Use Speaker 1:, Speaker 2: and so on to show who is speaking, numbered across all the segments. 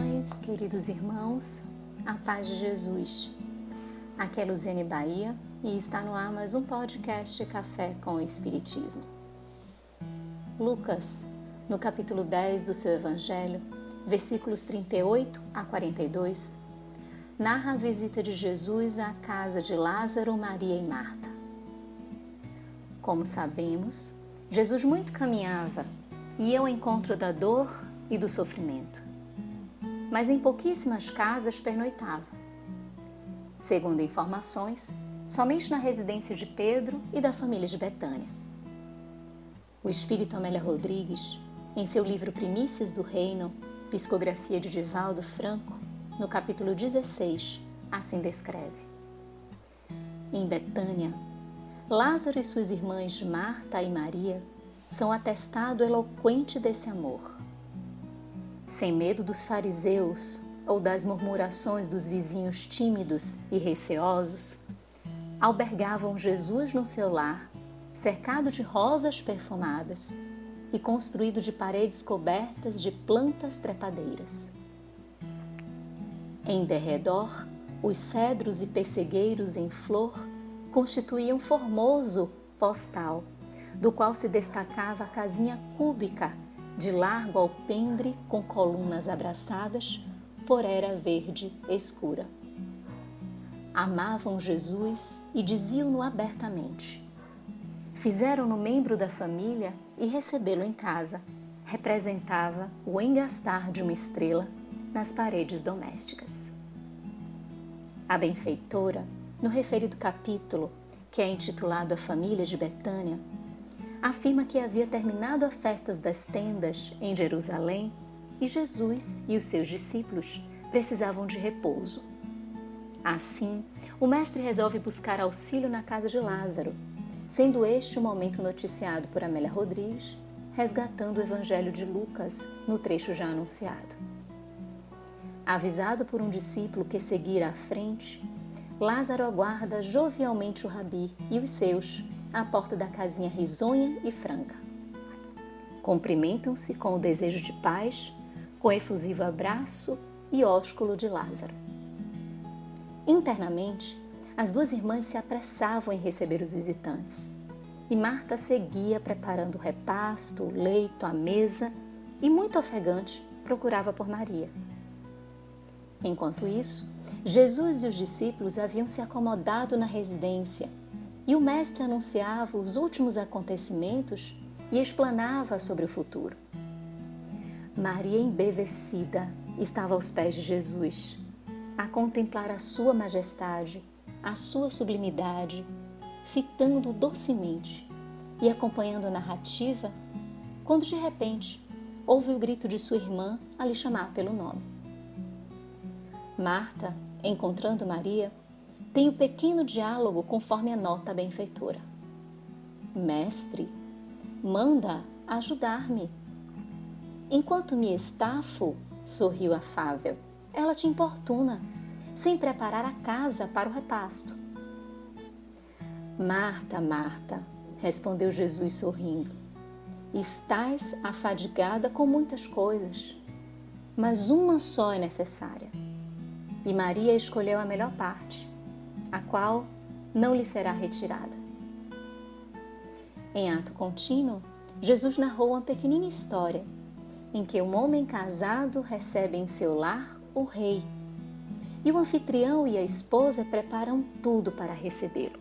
Speaker 1: irmãs, queridos irmãos, a paz de Jesus. Aqui é Luziane Bahia e está no ar mais um podcast Café com o Espiritismo. Lucas, no capítulo 10 do seu Evangelho, versículos 38 a 42, narra a visita de Jesus à casa de Lázaro, Maria e Marta. Como sabemos, Jesus muito caminhava e ia ao encontro da dor e do sofrimento mas em pouquíssimas casas pernoitava. Segundo informações, somente na residência de Pedro e da família de Betânia. O espírito Amélia Rodrigues, em seu livro Primícias do Reino, psicografia de Divaldo Franco, no capítulo 16, assim descreve: Em Betânia, Lázaro e suas irmãs Marta e Maria são atestado eloquente desse amor sem medo dos fariseus ou das murmurações dos vizinhos tímidos e receosos, albergavam Jesus no seu lar, cercado de rosas perfumadas e construído de paredes cobertas de plantas trepadeiras. Em derredor, os cedros e pessegueiros em flor constituíam formoso postal, do qual se destacava a casinha cúbica de largo alpendre com colunas abraçadas por era verde escura. Amavam Jesus e diziam-no abertamente. Fizeram-no membro da família e recebê-lo em casa representava o engastar de uma estrela nas paredes domésticas. A benfeitora, no referido capítulo, que é intitulado A Família de Betânia, afirma que havia terminado as festas das tendas em Jerusalém e Jesus e os seus discípulos precisavam de repouso. Assim, o mestre resolve buscar auxílio na casa de Lázaro, sendo este o momento noticiado por Amélia Rodrigues, resgatando o Evangelho de Lucas no trecho já anunciado. Avisado por um discípulo que seguira à frente, Lázaro aguarda jovialmente o rabi e os seus à porta da casinha risonha e franca. Cumprimentam-se com o desejo de paz, com efusivo abraço e ósculo de Lázaro. Internamente, as duas irmãs se apressavam em receber os visitantes, e Marta seguia preparando o repasto, o leito, a mesa e, muito ofegante, procurava por Maria. Enquanto isso, Jesus e os discípulos haviam se acomodado na residência e o mestre anunciava os últimos acontecimentos e explanava sobre o futuro. Maria, embevecida, estava aos pés de Jesus, a contemplar a sua majestade, a sua sublimidade, fitando docemente e acompanhando a narrativa, quando de repente ouve o grito de sua irmã a lhe chamar pelo nome. Marta, encontrando Maria, tem o pequeno diálogo conforme a benfeitora. Mestre, manda ajudar-me. Enquanto me estafo, sorriu afável, ela te importuna, sem preparar a casa para o repasto. Marta, Marta, respondeu Jesus sorrindo, estás afadigada com muitas coisas, mas uma só é necessária. E Maria escolheu a melhor parte a qual não lhe será retirada. Em ato contínuo, Jesus narrou uma pequenina história em que um homem casado recebe em seu lar o rei e o anfitrião e a esposa preparam tudo para recebê-lo.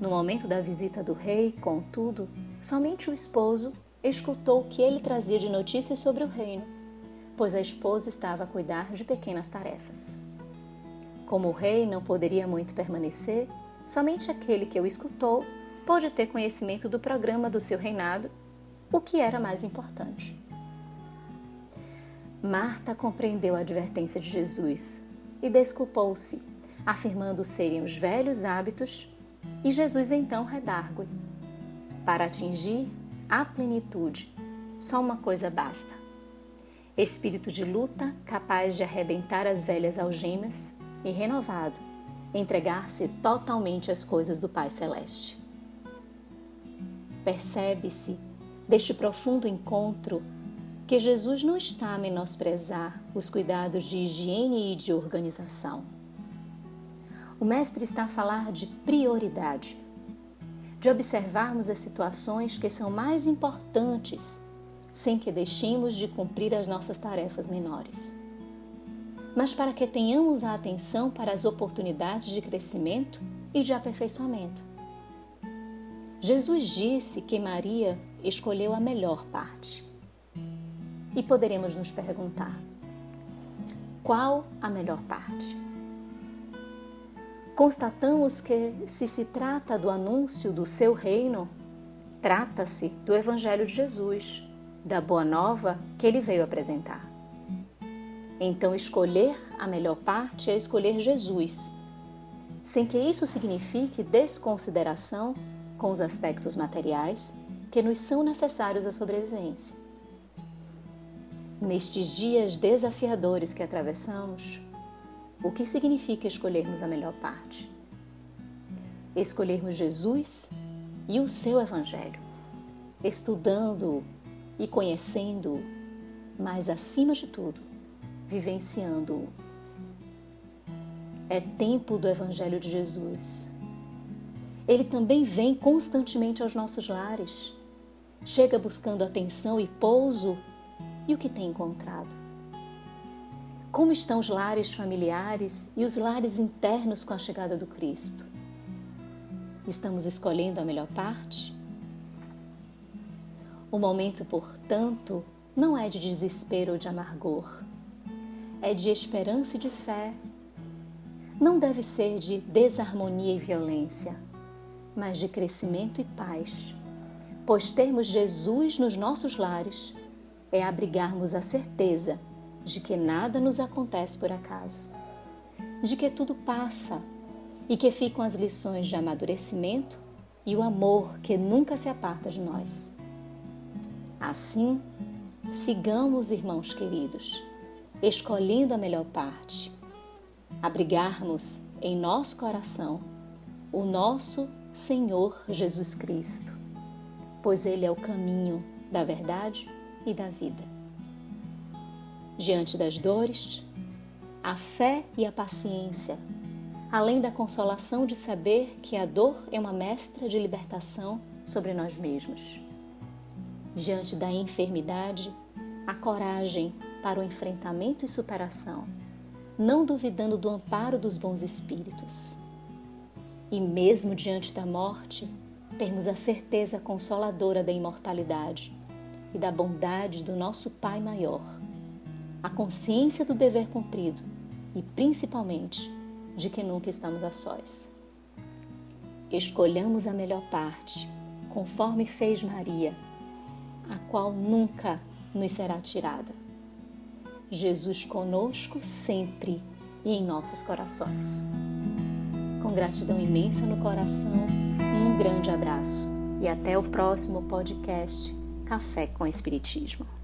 Speaker 1: No momento da visita do rei, contudo, somente o esposo escutou o que ele trazia de notícias sobre o reino, pois a esposa estava a cuidar de pequenas tarefas. Como o rei não poderia muito permanecer, somente aquele que o escutou pôde ter conhecimento do programa do seu reinado, o que era mais importante. Marta compreendeu a advertência de Jesus e desculpou-se, afirmando serem os velhos hábitos, e Jesus então redargue. Para atingir a plenitude, só uma coisa basta: espírito de luta capaz de arrebentar as velhas algemas e renovado, entregar-se totalmente às coisas do Pai Celeste. Percebe-se, deste profundo encontro, que Jesus não está a menosprezar os cuidados de higiene e de organização. O Mestre está a falar de prioridade, de observarmos as situações que são mais importantes, sem que deixemos de cumprir as nossas tarefas menores. Mas para que tenhamos a atenção para as oportunidades de crescimento e de aperfeiçoamento. Jesus disse que Maria escolheu a melhor parte. E poderemos nos perguntar: qual a melhor parte? Constatamos que, se se trata do anúncio do seu reino, trata-se do Evangelho de Jesus, da Boa Nova que ele veio apresentar. Então, escolher a melhor parte é escolher Jesus, sem que isso signifique desconsideração com os aspectos materiais que nos são necessários à sobrevivência. Nestes dias desafiadores que atravessamos, o que significa escolhermos a melhor parte? Escolhermos Jesus e o seu Evangelho, estudando e conhecendo, mas acima de tudo, vivenciando-o. É tempo do Evangelho de Jesus. Ele também vem constantemente aos nossos lares. Chega buscando atenção e pouso e o que tem encontrado? Como estão os lares familiares e os lares internos com a chegada do Cristo? Estamos escolhendo a melhor parte? O momento, portanto, não é de desespero ou de amargor, é de esperança e de fé. Não deve ser de desarmonia e violência, mas de crescimento e paz, pois termos Jesus nos nossos lares é abrigarmos a certeza de que nada nos acontece por acaso, de que tudo passa e que ficam as lições de amadurecimento e o amor que nunca se aparta de nós. Assim, sigamos, irmãos queridos, escolhendo a melhor parte, abrigarmos em nosso coração o nosso Senhor Jesus Cristo, pois Ele é o caminho da verdade e da vida. Diante das dores, a fé e a paciência, além da consolação de saber que a dor é uma mestra de libertação sobre nós mesmos. Diante da enfermidade, a coragem para o enfrentamento e superação, não duvidando do amparo dos bons espíritos. E mesmo diante da morte, termos a certeza consoladora da imortalidade, e da bondade do nosso Pai maior, a consciência do dever cumprido e, principalmente, de que nunca estamos a sós. Escolhamos a melhor parte, conforme fez Maria, a qual nunca nos será tirada. Jesus conosco sempre e em nossos corações. Com gratidão imensa no coração, um grande abraço e até o próximo podcast Café com Espiritismo.